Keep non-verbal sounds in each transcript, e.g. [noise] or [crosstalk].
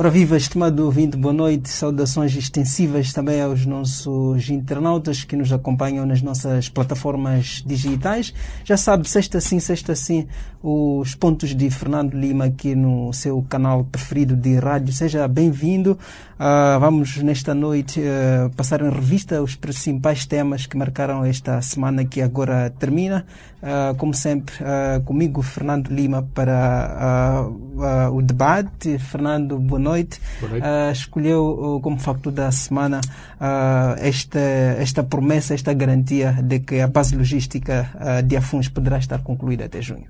Ora viva, estimado ouvinte, boa noite. Saudações extensivas também aos nossos internautas que nos acompanham nas nossas plataformas digitais. Já sabe, sexta sim, sexta sim, os pontos de Fernando Lima aqui no seu canal preferido de rádio. Seja bem-vindo. Uh, vamos nesta noite uh, passar em revista os principais temas que marcaram esta semana que agora termina. Uh, como sempre, comigo, Fernando Lima, para o debate. Fernando, boa noite. Boa noite. escolheu como facto da semana esta, esta promessa, esta garantia de que a base logística de Afuns poderá estar concluída até junho.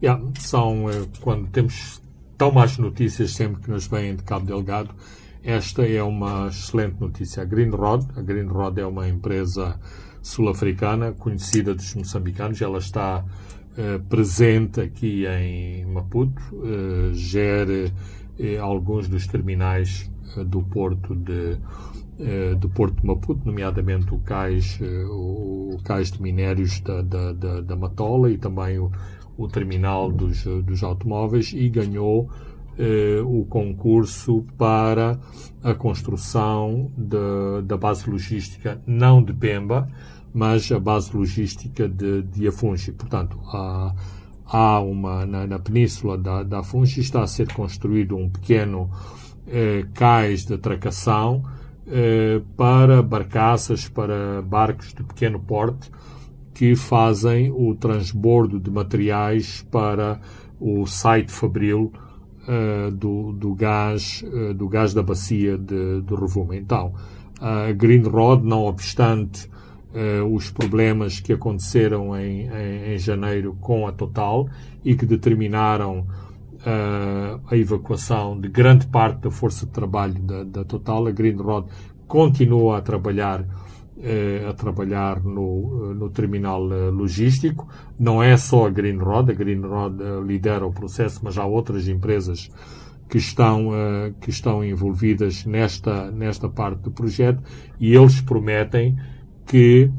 Yeah, são, eh, quando temos tão más notícias sempre que nos vêm de Cabo Delgado, esta é uma excelente notícia. A Green Rod, a Green Rod é uma empresa sul-africana conhecida dos moçambicanos. Ela está uh, presente aqui em Maputo, uh, gera uh, alguns dos terminais do porto de do Porto de Maputo, nomeadamente o cais, o cais de minérios da, da, da, da Matola e também o, o terminal dos, dos automóveis e ganhou eh, o concurso para a construção de, da base logística, não de Pemba, mas a base logística de, de Afungi. Portanto, há, há uma, na, na península da, da Afungi está a ser construído um pequeno eh, cais de atracação eh, para barcaças, para barcos de pequeno porte, que fazem o transbordo de materiais para o site fabril uh, do, do, gás, uh, do gás da bacia de, de. Então, a Green Rod, não obstante uh, os problemas que aconteceram em, em, em, janeiro com a Total e que determinaram a evacuação de grande parte da força de trabalho da, da Total, a Green Rod continua a trabalhar eh, a trabalhar no, no terminal logístico. Não é só a Green Rod, a Green eh, lidera o processo, mas há outras empresas que estão, que estão envolvidas nesta, nesta parte do projeto e eles prometem que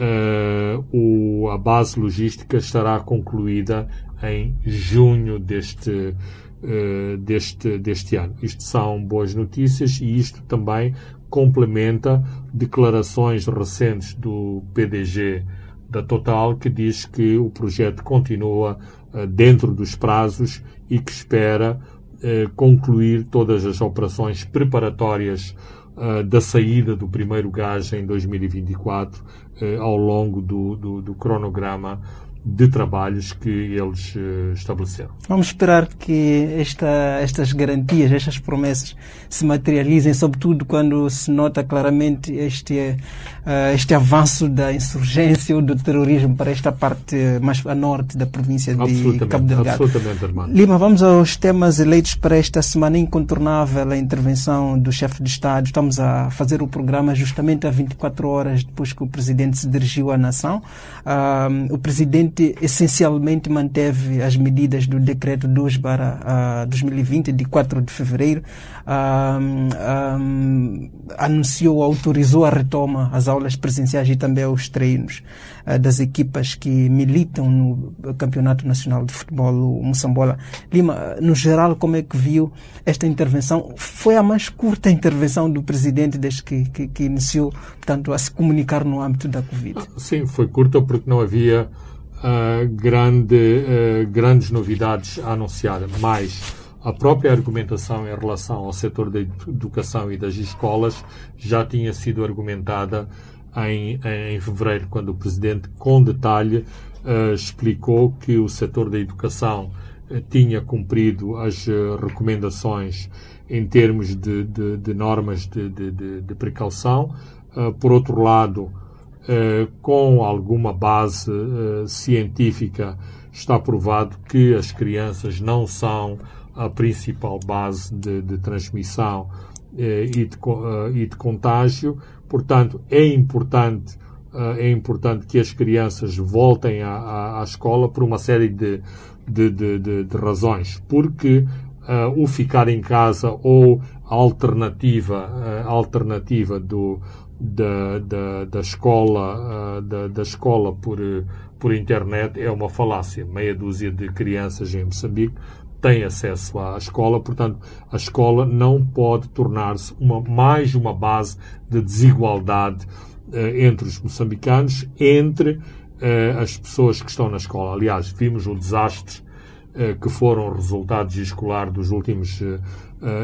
uh, o, a base logística estará concluída em junho deste, uh, deste, deste ano. Isto são boas notícias e isto também complementa declarações recentes do PDG da Total, que diz que o projeto continua uh, dentro dos prazos e que espera concluir todas as operações preparatórias uh, da saída do primeiro gás em 2024 ao longo do, do, do cronograma de trabalhos que eles uh, estabeleceram. Vamos esperar que esta, estas garantias, estas promessas se materializem, sobretudo quando se nota claramente este, uh, este avanço da insurgência ou do terrorismo para esta parte mais a norte da província de Cabo Delgado. Absolutamente, Armando. Lima, vamos aos temas eleitos para esta semana incontornável, a intervenção do chefe de Estado. Estamos a fazer o programa justamente há 24 horas depois que o presidente se dirigiu à nação. Uh, o presidente presidente essencialmente manteve as medidas do decreto 2 para uh, 2020 de 4 de fevereiro, um, anunciou, autorizou a retoma às aulas presenciais e também aos treinos uh, das equipas que militam no Campeonato Nacional de Futebol, Moçambola. Lima, no geral, como é que viu esta intervenção? Foi a mais curta intervenção do presidente desde que, que, que iniciou, portanto, a se comunicar no âmbito da Covid. Sim, foi curta porque não havia uh, grande, uh, grandes novidades a anunciar, mas a própria argumentação em relação ao setor da educação e das escolas já tinha sido argumentada em, em fevereiro, quando o Presidente, com detalhe, uh, explicou que o setor da educação tinha cumprido as recomendações em termos de, de, de normas de, de precaução. por outro lado, eh, com alguma base eh, científica, está provado que as crianças não são a principal base de, de transmissão eh, e, de, e, de, contágio. Portanto, é importante, é importante que as crianças voltem à, à, à escola por uma série de, de razões. Porque o ficar em casa ou a alternativa, a alternativa do, da, da, da escola, uh, da, da, escola por, por internet é uma falácia. Meia dúzia de crianças em Moçambique têm acesso à escola, portanto, a escola não pode tornar-se uma, mais uma base de desigualdade uh, entre os moçambicanos, entre uh, as pessoas que estão na escola. Aliás, vimos o desastre que foram resultados escolares dos últimos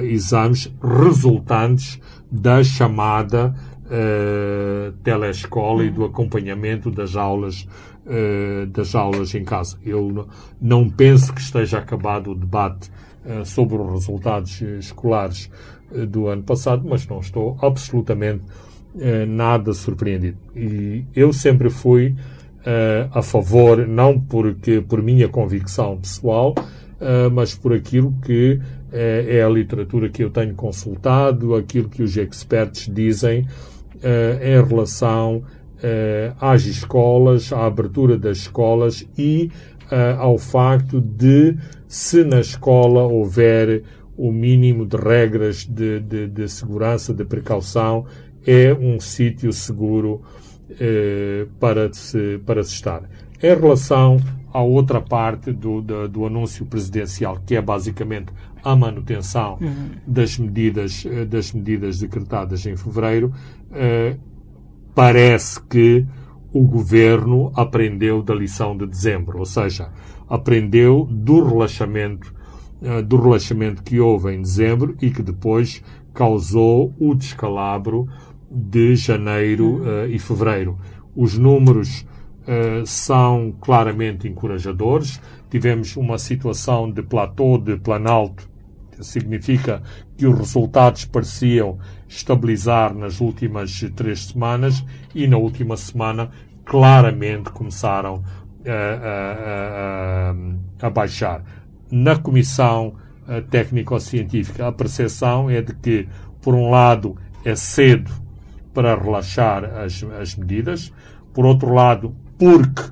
exames, resultantes da chamada uh, telescola e do acompanhamento das aulas uh, das aulas em casa. Eu não penso que esteja acabado o debate uh, sobre os resultados escolares do ano passado, mas não estou absolutamente nada surpreendido. E eu sempre fui a favor, não porque por minha convicção pessoal, mas por aquilo que é a literatura que eu tenho consultado, aquilo que os experts dizem em relação uh, às escolas, à abertura das escolas e uh, ao facto de, se na escola houver o mínimo de regras de, de, de segurança, de precaução, é um sítio seguro para, se, para se estar. Em relação à outra parte do, do, do, anúncio presidencial, que é basicamente a manutenção uhum. das, medidas, das medidas decretadas em fevereiro, eh, parece que o governo aprendeu da lição de dezembro, ou seja, aprendeu do relaxamento, eh, do relaxamento que houve em dezembro e que depois causou o descalabro de janeiro uh, e fevereiro. Os números são claramente encorajadores. Tivemos uma situação de platô, de planalto, significa que os resultados pareciam estabilizar nas últimas três semanas e na última semana claramente começaram a, a, a, a baixar. Na Comissão eh, Técnico-Científica, a percepção é de que, por um lado, é cedo para relaxar as, as medidas, por outro lado, porque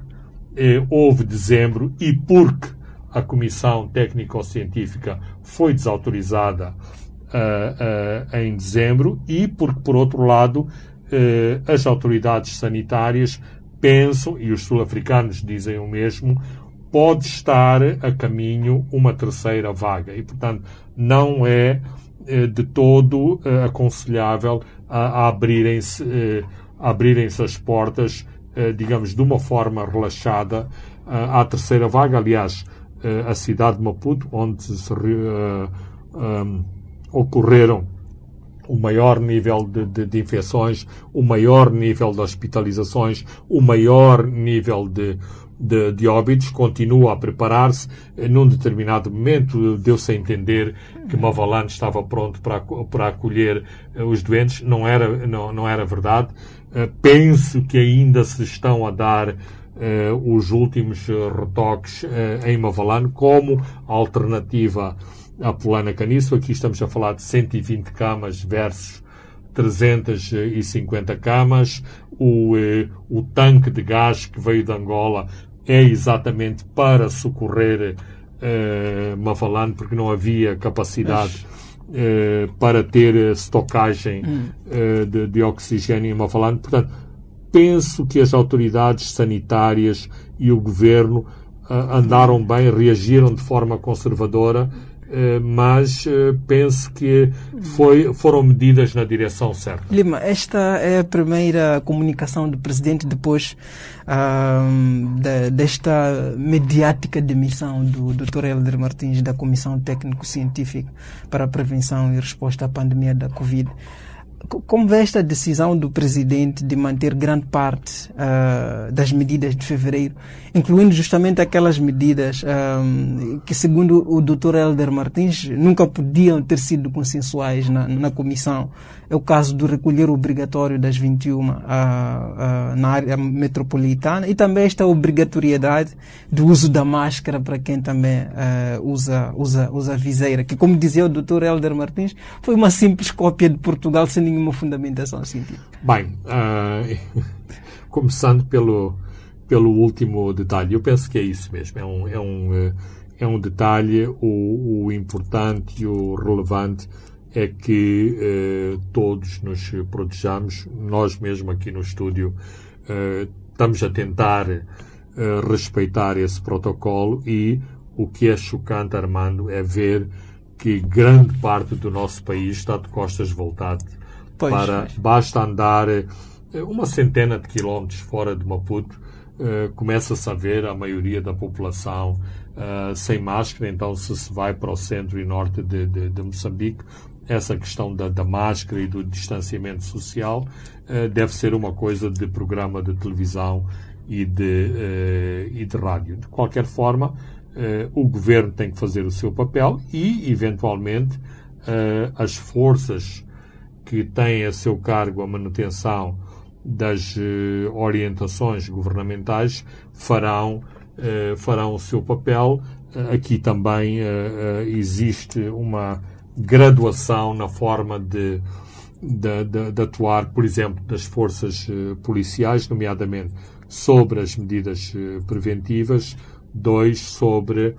eh, houve dezembro e porque a Comissão Técnico-Científica foi desautorizada uh, uh, em dezembro e porque, por outro lado, uh, as autoridades sanitárias pensam, e os sul-africanos dizem o mesmo, pode estar a caminho uma terceira vaga. E, portanto, não é de todo aconselhável a, a abrirem-se abrirem as portas, digamos, de uma forma relaxada à terceira vaga. Aliás, a cidade de Maputo, onde se um, ocorreram o maior nível de, de, de, infecções, o maior nível de hospitalizações, o maior nível de, de, de óbitos, continua a preparar-se. Num determinado momento deu-se a entender que Mavalane estava pronto para, para acolher eh, os doentes. Não era, não, não era verdade. Eh, penso que ainda se estão a dar uh, os últimos retoques uh, em Mavalane como alternativa à Polana Caniço. Aqui estamos a falar de 120 camas versus 350 camas. O, eh, o tanque de gás que veio de Angola é exatamente para socorrer eh, Mavalane, porque não havia capacidade eh, para ter estocagem hum. eh, de, de, oxigênio em Mavalane. Portanto, penso que as autoridades sanitárias e o governo ah, andaram bem, reagiram de forma conservadora eh, mas eh, penso que foi, foram medidas na direção certa. Lima, esta é a primeira comunicação do presidente depois uh, desta mediática demissão do Dr. Helder Martins da Comissão Técnico-Científica para a Prevenção e Resposta à Pandemia da Covid. Como vê esta decisão do presidente de manter grande parte uh, das medidas de fevereiro, incluindo justamente aquelas medidas um, que, segundo o Dr. Helder Martins, nunca podiam ter sido consensuais na, na comissão? É o caso do recolher obrigatório das 21 uh, uh, na área metropolitana e também esta obrigatoriedade do uso da máscara para quem também uh, usa, usa, usa viseira, que, como dizia o Dr. Helder Martins, foi uma simples cópia de Portugal sem nenhuma fundamentação científica. Bem, uh, [laughs] começando pelo, pelo último detalhe, eu penso que é isso mesmo. É um, é um, é um detalhe, o, o importante e o relevante é que eh, todos nos protejamos. Nós mesmo aqui no estúdio eh, estamos a tentar eh, respeitar esse protocolo e o que é chocante, Armando, é ver que grande parte do nosso país está de costas voltadas Pois, para pois. basta andar eh, uma centena de quilómetros fora de Maputo eh, começa-se a ver a maioria da população eh, sem máscara então se se vai para o centro e norte de, de, de Moçambique essa questão da, da máscara e do distanciamento social eh, deve ser uma coisa de programa de televisão e de, e de rádio. De qualquer forma, o governo tem que fazer o seu papel e, eventualmente, as forças que têm a seu cargo a manutenção das eh, orientações governamentais farão, eh, farão o seu papel. Eh, Aqui também existe uma graduação na forma de, de, de- de atuar, por exemplo, das forças policiais, nomeadamente sobre as medidas preventivas, dois sobre,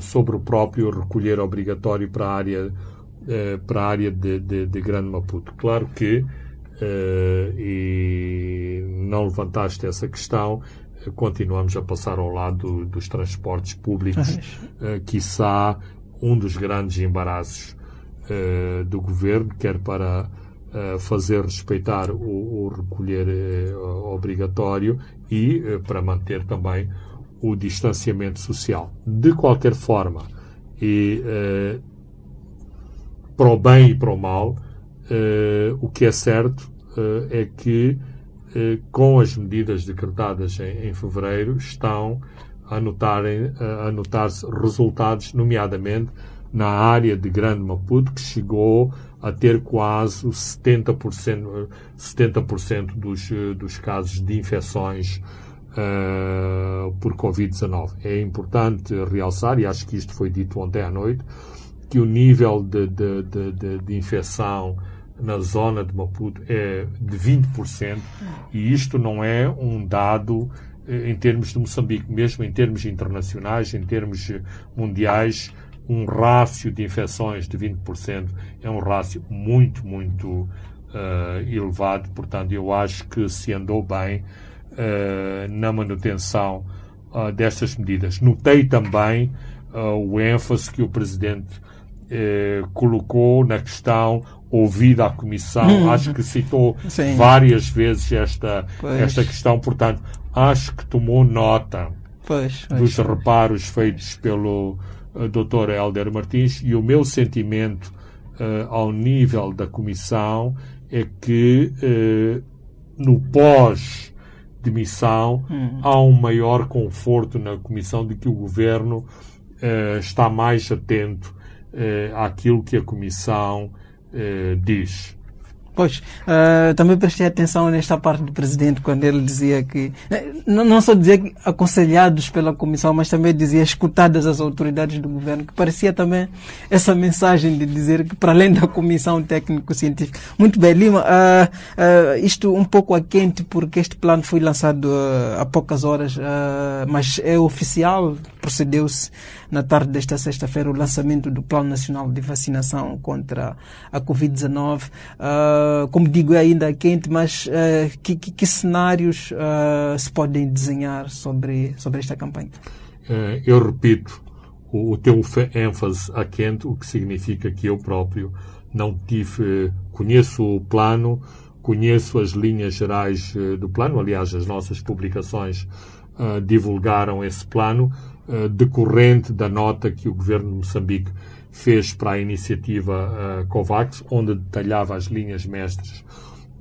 sobre o próprio recolher obrigatório para a área, eh, para a área de, de, de Grande Maputo. Claro que, eh, e não levantaste essa questão, eh, continuamos a passar ao lado dos transportes públicos, eh, quiçá um dos grandes embaraços eh, do governo, quer para eh, fazer respeitar o, o recolher eh, obrigatório e para manter também o distanciamento social. De qualquer forma, e para o bem e para o mal, eh, o que é certo eh, é que eh, com as medidas decretadas em, em fevereiro estão a notar-se resultados, nomeadamente na área de Grande Maputo, que chegou a ter quase o 70%, 70% dos, dos casos de infecções por Covid-19. É importante realçar, e acho que isto foi dito ontem à noite, que o nível de, de, de, de, infecção na zona de Maputo é de 20%, e isto não é um dado eh, em termos de Moçambique, mesmo em termos internacionais, em termos mundiais, um rácio de infecções de 20% é um rácio muito, muito eh, elevado. Portanto, eu acho que se andou bem eh, na manutenção ah, destas medidas. Notei também o ênfase que o Presidente eh, colocou na questão ouvida à Comissão. Acho que citou Sim. várias vezes esta, Pois. esta questão. Portanto, acho que tomou nota Pois, dos pois. reparos feitos pelo eh, Dr. Helder Martins e o meu sentimento eh, ao nível da Comissão é que eh, no pós-demissão há um maior conforto na Comissão de que o Governo está mais atento àquilo que a Comissão eh, diz. Pois, ah, também prestei atenção nesta parte do presidente quando ele dizia que, não, não só dizia que aconselhados pela comissão, mas também dizia escutadas as autoridades do governo, que parecia também essa mensagem de dizer que para além da comissão técnico-científica. Muito bem, Lima, ah, ah, isto um pouco a quente porque este plano foi lançado há poucas horas, mas é oficial, procedeu-se na tarde desta sexta-feira o lançamento do Plano Nacional de Vacinação contra a Covid-19. Ah, como digo, é ainda quente, mas ah, que, que- que cenários ah, se podem desenhar sobre, sobre esta campanha? Eh, eu repito, o, o teu ênfase a quente, o que significa que eu próprio não tive, conheço o plano, conheço as linhas gerais eh, do plano, aliás, as nossas publicações divulgaram esse plano, decorrente da nota que o governo de Moçambique fez para a iniciativa ah, COVAX, onde detalhava as linhas mestras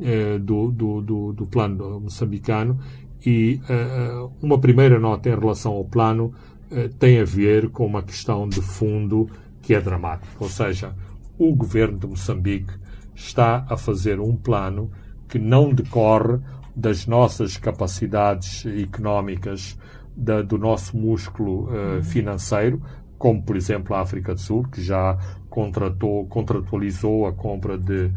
eh, do, do, do, do plano moçambicano e eh, uma primeira nota em relação ao plano tem a ver com uma questão de fundo que é dramática. Ou seja, o governo de Moçambique está a fazer um plano que não decorre das nossas capacidades económicas, da- do nosso músculo eh, financeiro, como por exemplo a África do Sul, que já contratou, contratualizou a compra de,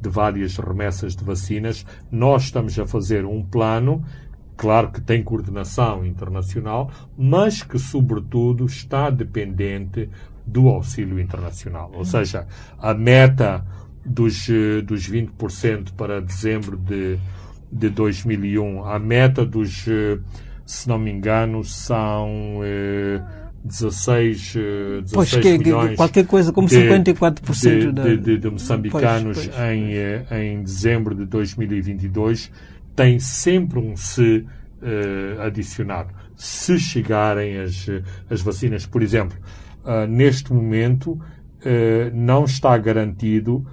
de várias remessas de vacinas. Nós estamos a fazer um plano, claro que tem coordenação internacional, mas que sobretudo está dependente do auxílio internacional. Ou seja, a meta dos, dos 20% para dezembro de, de 2001, a meta dos, se não me engano, são. Eh, 16, 16 pois que, milhões qualquer coisa como de, 54% de, de, de, moçambicanos pois, pois. Em, eh, em dezembro de 2022 tem sempre um se uh, adicionado. Se chegarem as, as vacinas, por exemplo, uh, neste momento uh, não está garantido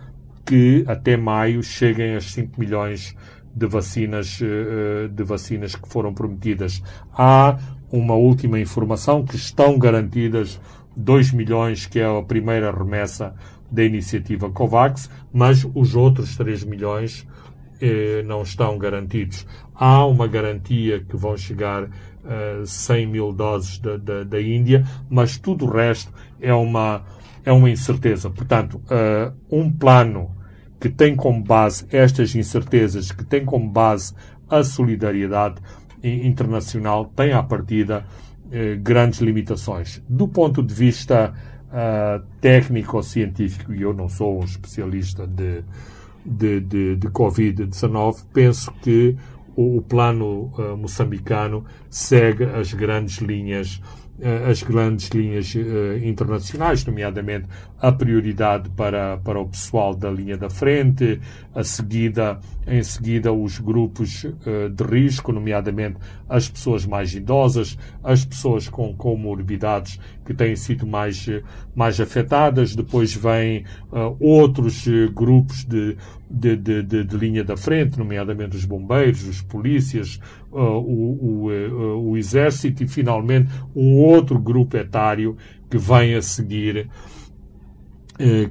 que até maio cheguem as 5 milhões de vacinas, de vacinas que foram prometidas. Há uma última informação que estão garantidas 2 milhões, que é a primeira remessa da iniciativa COVAX, mas os outros 3 milhões eh, não estão garantidos. Há uma garantia que vão chegar uh, 100 mil doses da, da, da, Índia, mas tudo o resto é uma, é uma incerteza. Portanto, uh, um plano que tem como base estas incertezas, que tem como base a solidariedade, internacional tem à partida eh, grandes limitações. Do ponto de vista uh, técnico-científico, e eu não sou um especialista de, de, de, de Covid-19, penso que o, o plano uh, moçambicano segue as grandes linhas eh, as grandes linhas internacionais, nomeadamente a prioridade para, para o pessoal da linha da frente, a seguida, em seguida os grupos uh, de risco, nomeadamente as pessoas mais idosas, as pessoas com comorbidades que têm sido mais, mais afetadas, depois vêm uh, outros grupos de, de, de, de, de linha da frente, nomeadamente os bombeiros, os polícias, uh, o, o, o exército e finalmente um outro grupo etário que vem a seguir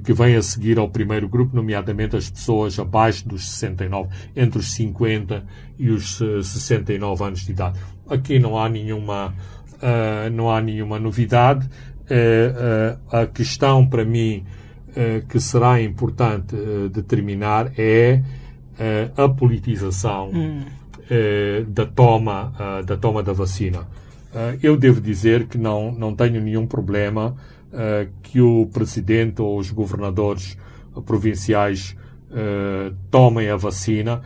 que vem a seguir ao primeiro grupo, nomeadamente as pessoas abaixo dos 69, entre os 50 e os 69 anos de idade. Aqui não há nenhuma, não há nenhuma novidade. a questão para mim que será importante determinar é a politização hum eh, da, toma, uh, da toma da vacina. Uh, eu devo dizer que não, não tenho nenhum problema que o presidente ou os governadores provinciais tomem a vacina,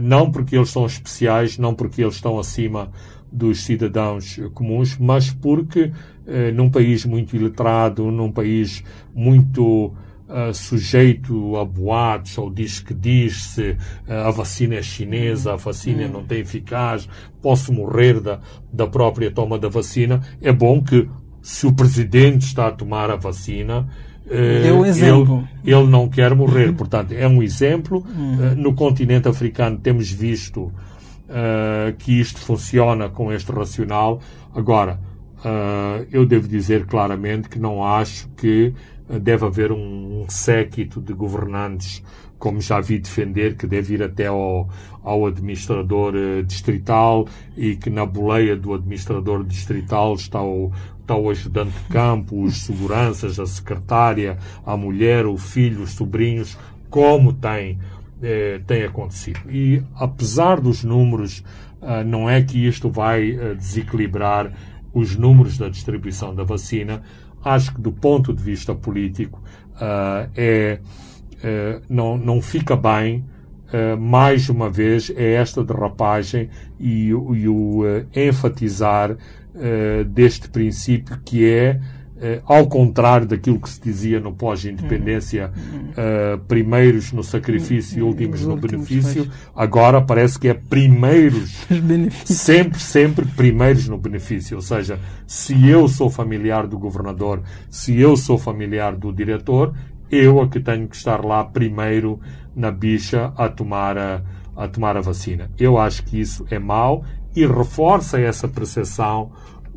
não porque eles são especiais, não porque eles estão acima dos cidadãos comuns, mas porque num país muito iletrado, num país muito uh, sujeito a boatos ou diz que diz-se uh, a vacina é chinesa, a vacina não tem eficaz, posso morrer da, da própria toma da vacina, é bom que se o presidente está a tomar a vacina, é um. Ele, ele, não quer morrer. Portanto, é um exemplo. Uhum. no continente africano temos visto uh, que isto funciona com este racional. Agora, uh, eu devo dizer claramente que não acho que deve haver um, um séquito de governantes, como já vi defender, que deve ir até ao, ao administrador uh, distrital e que na boleia do administrador distrital está o, está o ajudante de campo, os seguranças, a secretária, a mulher, o filho, os sobrinhos, como tem, eh, tem acontecido. E apesar dos números, uh, não é que isto vai uh, desequilibrar os números da distribuição da vacina, acho que do ponto de vista político uh, é, uh, não, não fica bem uh, mais uma vez é esta derrapagem e, e o enfatizar deste princípio que é ao contrário daquilo que se dizia no pós-independência, uh, primeiros no sacrifício e últimos no benefício, agora parece que é primeiros, [laughs] sempre, sempre primeiros no benefício. Ou seja, se eu sou familiar do governador, se eu sou familiar do diretor, eu é que tenho que estar lá primeiro na bicha a tomar a, a tomar a vacina. Eu acho que isso é mau e reforça essa percepção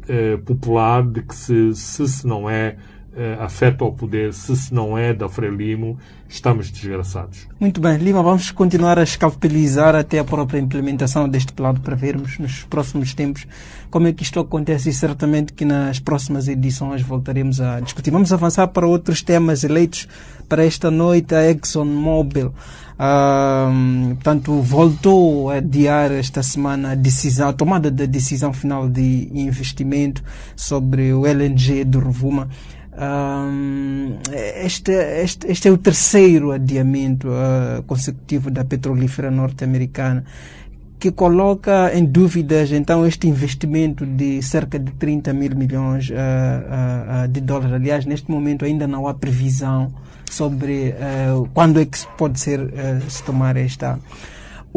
eh, popular de que se, se, se não é eh, afeto ao poder, se se não é da Frelimo, estamos desgraçados. Muito bem, Lima, vamos continuar a escalpelizar até a própria implementação deste plano para vermos nos próximos tempos como é que isto acontece e certamente que nas próximas edições voltaremos a discutir. Vamos avançar para outros temas eleitos para esta noite, a ExxonMobil. Portanto, voltou a adiar esta semana a decisão, a tomada da decisão final de investimento sobre o LNG do Rovuma. Um, este, este, este é o terceiro adiamento uh, consecutivo da petrolífera norte-americana que coloca em dúvidas então este investimento de cerca de 30 mil milhões uh, uh, de dólares. Aliás, neste momento ainda não há previsão sobre quando é que pode ser se tomar esta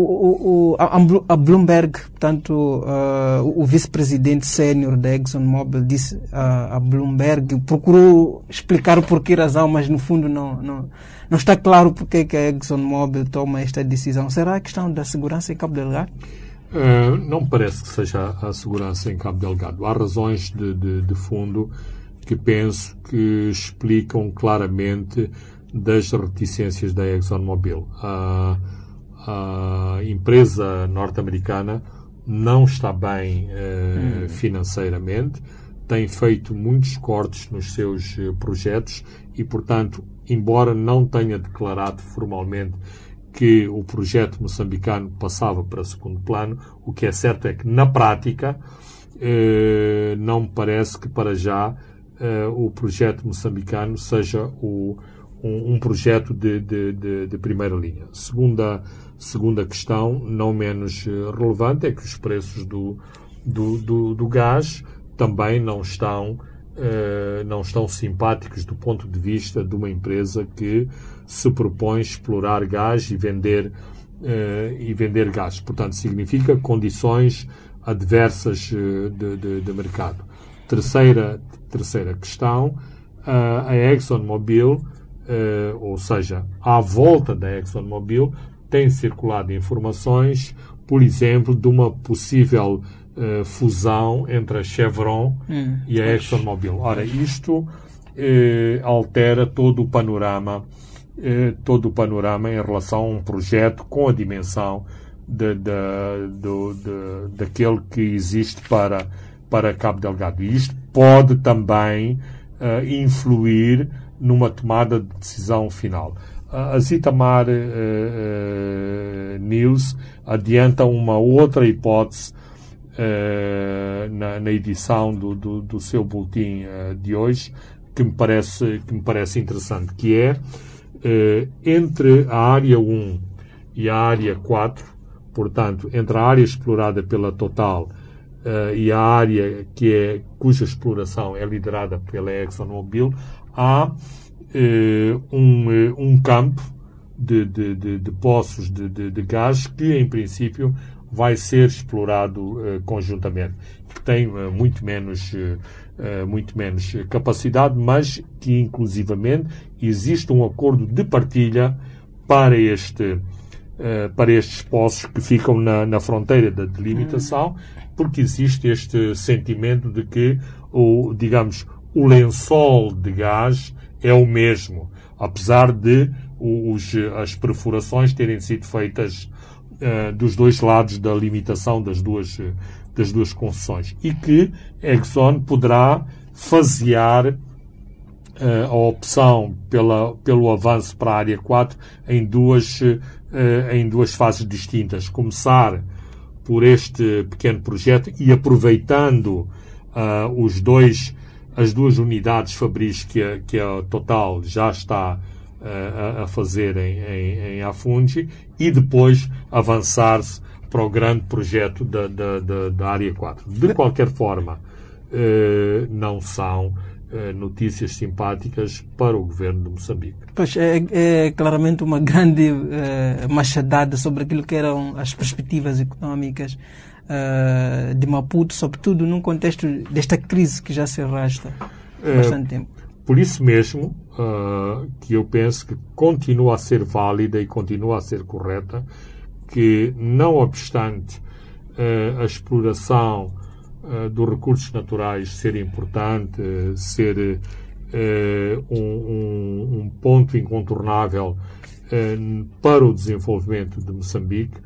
o, o, a, Bloomberg, portanto, uh, o vice-presidente sênior da ExxonMobil disse uh, a Bloomberg, procurou explicar o porquê razão, mas no fundo não, não, não está claro porque que a ExxonMobil toma esta decisão. Será a questão da segurança em Cabo Delgado? Uh, não parece que seja a segurança em Cabo Delgado. Há razões de, de, de fundo que penso que explicam claramente das reticências da ExxonMobil. Uh, a empresa norte-americana não está bem uh, hum. financeiramente, tem feito muitos cortes nos seus uh, projetos e, portanto, embora não tenha declarado formalmente que o projeto moçambicano passava para segundo plano, o que é certo é que, na prática, uh, não me parece que para já o projeto moçambicano seja o, um, um, projeto de, de, de, de primeira linha. Segunda Segunda questão, não menos eh, relevante, é que os preços do, do, do, do gás também não estão, uh, não estão simpáticos do ponto de vista de uma empresa que se propõe explorar gás e vender, uh, e vender gás. Portanto, significa condições adversas de, de, de, mercado. Terceira, terceira questão, a ExxonMobil, ou seja, à volta da ExxonMobil, têm circulado informações, por exemplo, de uma possível uh, fusão entre a Chevron hum, e a ExxonMobil. Ora, isto uh, altera todo o panorama, uh, todo o panorama em relação a um projeto com a dimensão de, de, de, de, daquele que existe para, para Cabo Delgado. E isto pode também influir numa tomada de decisão final a Zitamar uh, uh, News adianta uma outra hipótese uh, na, na, edição do, do, do seu boletim de hoje que me parece, que me parece interessante, que é entre a área 1 e a área 4, portanto, entre a área explorada pela Total e a área que é, cuja exploração é liderada pela ExxonMobil, há eh, um, eh, um campo de, de, de, de poços de, de, gás que, em princípio, vai ser explorado uh, conjuntamente, que tem muito menos muito menos capacidade, mas que inclusivamente existe um acordo de partilha para este para estes poços que ficam na, na fronteira da delimitação, porque existe este sentimento de que o digamos o lençol de gás é o mesmo, apesar de os, as perfurações terem sido feitas uh, dos dois lados da limitação das duas, das duas concessões. E que Exxon poderá fasear uh, a opção pela, pelo avanço para a área 4 em duas, uh, em duas fases distintas. Começar por este pequeno projeto e aproveitando os dois as duas unidades fabris que a, que a Total já está uh, a, fazer em, em, em e depois avançar-se para o grande projeto da, da, da, da Área 4. De qualquer forma, uh, não são uh, notícias simpáticas para o governo de Moçambique. Pois é, é claramente uma grande machadada sobre aquilo que eram as perspectivas económicas uh, de Maputo, sobretudo num contexto desta crise que já se arrasta há bastante é, tempo. Por isso mesmo uh, que eu penso que continua a ser válida e continua a ser correta que, não obstante uh, a exploração dos recursos naturais ser importante, ser um, um, um, ponto incontornável para o desenvolvimento de Moçambique,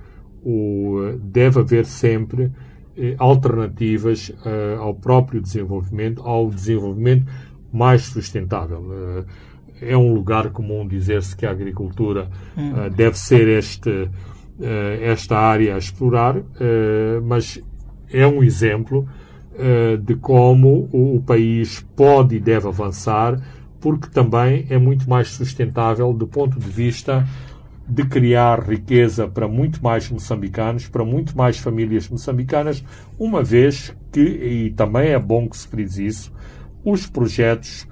deve haver sempre eh, alternativas eh, ao próprio desenvolvimento, ao desenvolvimento mais sustentável. Eh, é um lugar comum dizer-se que a agricultura hum. deve ser este, esta área a explorar, mas é um exemplo de como o, o, país pode e deve avançar, porque também é muito mais sustentável do ponto de vista de criar riqueza para muito mais moçambicanos, para muito mais famílias moçambicanas, uma vez que, e também é bom que se frise isso, os projetos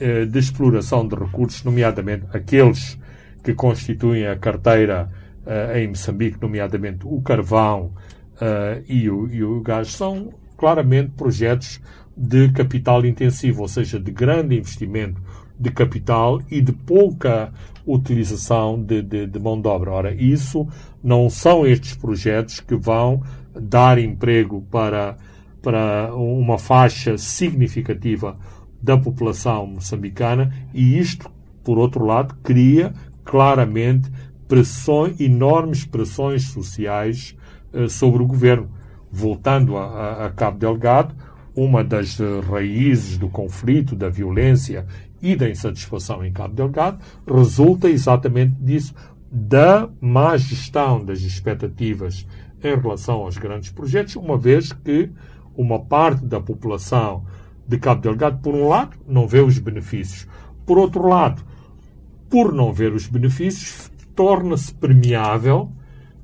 uh, de exploração de recursos, nomeadamente aqueles que constituem a carteira uh, em Moçambique, nomeadamente o carvão uh, e, o, e o gás, são claramente projetos de capital intensivo, ou seja, de grande investimento de capital e de pouca utilização de, de, de, mão de obra. Ora, isso não são estes projetos que vão dar emprego para, para uma faixa significativa da população moçambicana e isto, por outro lado, cria claramente pressões, enormes pressões sociais uh, sobre o governo. Voltando a, a, a Cabo Delgado, uma das uh, raízes do conflito, da violência e da insatisfação em Cabo Delgado resulta exatamente disso, da má gestão das expectativas em relação aos grandes projetos, uma vez que uma parte da população de Cabo Delgado, por um lado, não vê os benefícios. Por outro lado, por não ver os benefícios, torna-se premiável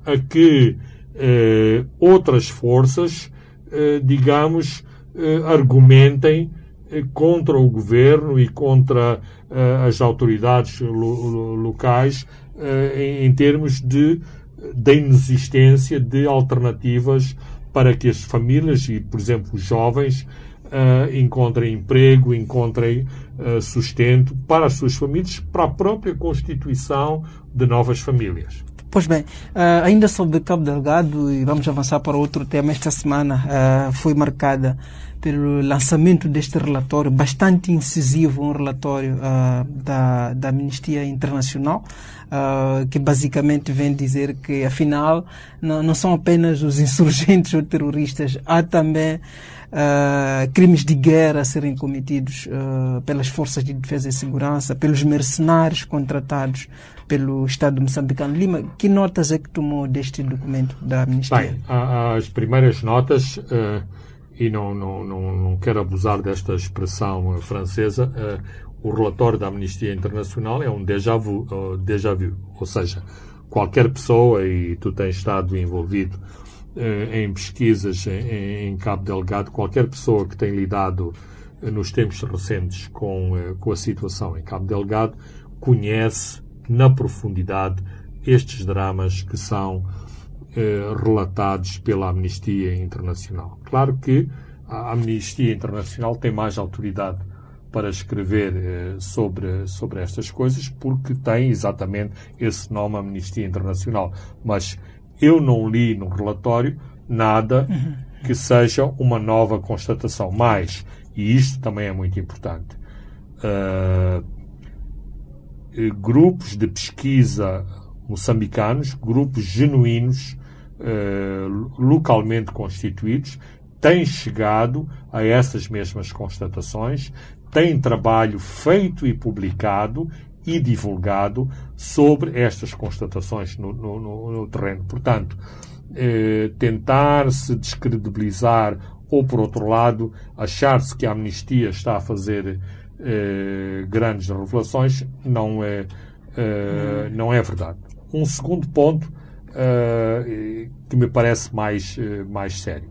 a que eh, outras forças, eh, digamos, eh, argumentem contra o governo e contra eh, as autoridades lo locais eh, em, em, termos de da inexistência de alternativas para que as famílias e, por exemplo, os jovens uh, encontrem emprego, encontrem uh, sustento para as suas famílias, para a própria constituição de novas famílias. Pois bem, uh, ainda sobre Cabo Delgado, e vamos avançar para outro tema, esta semana uh, foi marcada pelo lançamento deste relatório, bastante incisivo, um relatório uh, da, da Amnistia Internacional, que basicamente vem dizer que, afinal, não, não são apenas os insurgentes ou terroristas, há também uh, crimes de guerra a serem cometidos uh, pelas forças de defesa e segurança, pelos mercenários contratados pelo Estado moçambicano. Lima, que notas é que tomou deste documento da Amnistia? Bem, as primeiras notas, uh, e não, não, não, não quero abusar desta expressão francesa, o relatório da Amnistia Internacional é um déjà vu, déjà vu, ou seja, qualquer pessoa, e tu tens estado envolvido eh, em pesquisas em, Cabo Delgado, qualquer pessoa que tenha lidado eh, nos tempos recentes com, eh, com a situação em Cabo Delgado conhece na profundidade estes dramas que são relatados pela Amnistia Internacional. Claro que a Amnistia Internacional tem mais autoridade para escrever sobre, sobre estas coisas porque tem exatamente esse nome Amnistia Internacional. Mas eu não li no relatório nada uhum. que seja uma nova constatação. Mais, e isto também é muito importante, uh, grupos de pesquisa moçambicanos, grupos genuínos, uh, localmente constituídos, têm chegado a essas mesmas constatações, têm trabalho feito e publicado e divulgado sobre estas constatações no, no, no terreno. Portanto, eh, tentar-se descredibilizar ou, por outro lado, achar-se que a amnistia está a fazer eh, grandes revelações não é, eh, não é verdade. Um segundo ponto eh, que me parece mais, mais sério.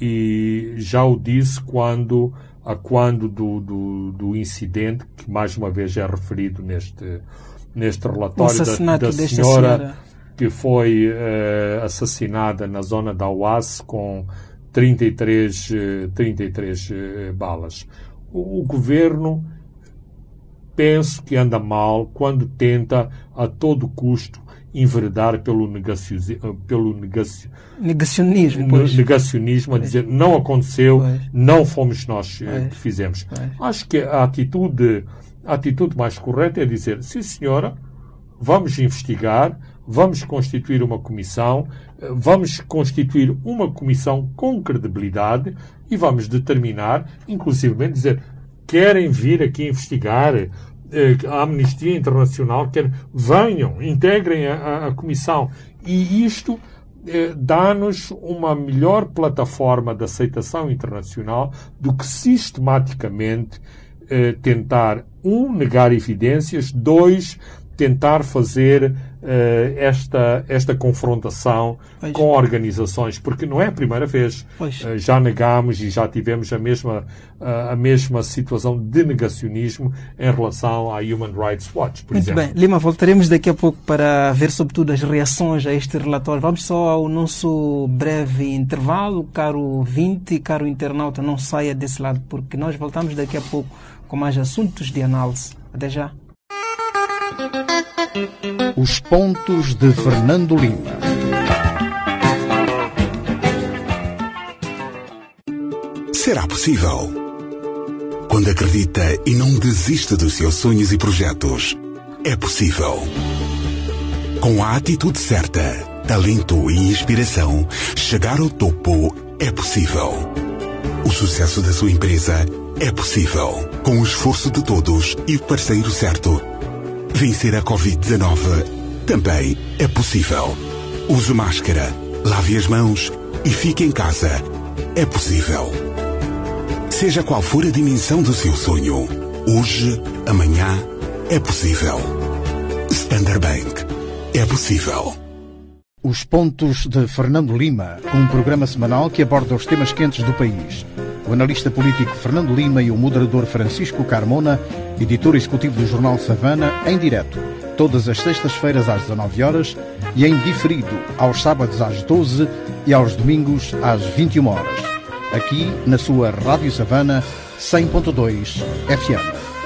E já o disse quando a quando do, do, do, incidente, que mais uma vez é referido neste, neste relatório da, da senhora, senhora, que foi assassinada na zona da UAS com 33, uh, 33 uh, balas. O, governo penso que anda mal quando tenta a todo custo enveredar pelo, negacio, pelo negacio, negacionismo, pois. negacionismo, a dizer não aconteceu, pois. não fomos nós eh, que fizemos. Acho que a atitude, a atitude mais correta é dizer, sim senhora, vamos investigar, vamos constituir uma comissão, eh, vamos constituir uma comissão com credibilidade e vamos determinar, inclusivamente dizer, querem vir aqui investigar, eh, a Amnistia Internacional quer venham, integrem a, a, a Comissão. E isto eh, dá-nos uma melhor plataforma de aceitação internacional do que sistematicamente eh, tentar, um, negar evidências, dois, tentar fazer esta, esta confrontação pois. com organizações, porque não é a primeira vez. Uh, já negámos e já tivemos a mesma, uh, a mesma situação de negacionismo em relação à Human Rights Watch, por Muito exemplo. bem. Lima, voltaremos daqui a pouco para ver, sobretudo, as reações a este relatório. Vamos só ao nosso breve intervalo. Caro 20, caro internauta, não saia desse lado, porque nós voltamos daqui a pouco com mais assuntos de análise. Até já. Os pontos de Fernando Lima. Será possível? Quando acredita e não desiste dos seus sonhos e projetos, é possível. Com a atitude certa, talento e inspiração, chegar ao topo é possível. O sucesso da sua empresa é possível. Com o esforço de todos e o parceiro certo Vencer a Covid-19 também é possível. Use máscara, lave as mãos e fique em casa. É possível. Seja qual for a dimensão do seu sonho, hoje, amanhã, é possível. Standard Bank. É possível. Os Pontos de Fernando Lima, um programa semanal que aborda os temas quentes do país. O analista político Fernando Lima e o moderador Francisco Carmona, editor executivo do jornal Savana, em direto, todas as sextas-feiras às 19 horas e em diferido aos sábados às 12 e aos domingos às 21 horas. Aqui na sua Rádio Savana 100.2 FM.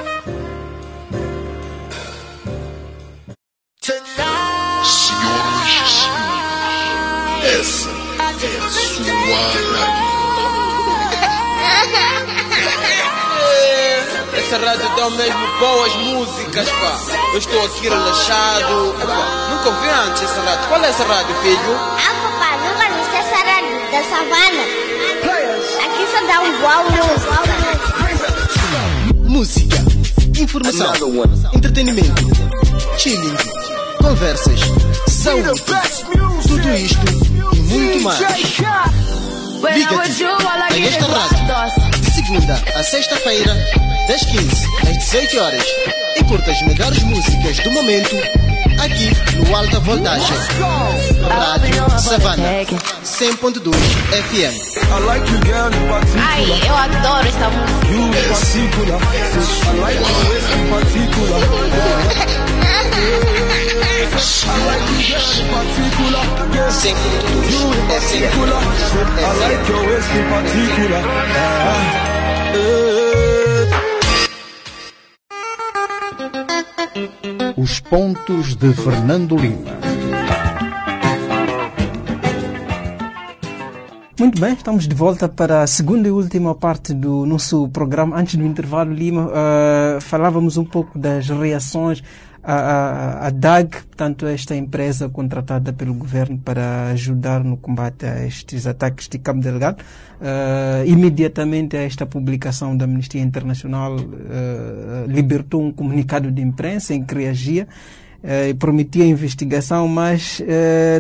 Essa rádio dá mesmo boas músicas, pá. Eu estou aqui relaxado. nunca ouvi antes essa rádio. Qual é essa rádio, filho? Ah, papá, nunca viste essa rádio da savana. Aqui só dá um boa música. Música, informação, entretenimento, chilling, conversas, saúde. Tudo isto e muito mais. Liga-te a esta rádio de segunda a sexta-feira, das 15 às 18 horas. E curta as melhores músicas do momento aqui no Alta Voltagem. Rádio Savana 100.2 FM. Ai, eu adoro essa música. Os pontos de Fernando Lima. Muito bem, estamos de volta para a segunda e última parte do nosso programa. Antes do intervalo, Lima, uh, falávamos um pouco das reações a, a, a, DAG, portanto, esta empresa contratada pelo governo para ajudar no combate a estes ataques de Cabo Delgado, uh, imediatamente a esta publicação da Amnistia Internacional, uh, libertou um comunicado de imprensa em que reagia uh, e prometia investigação, mas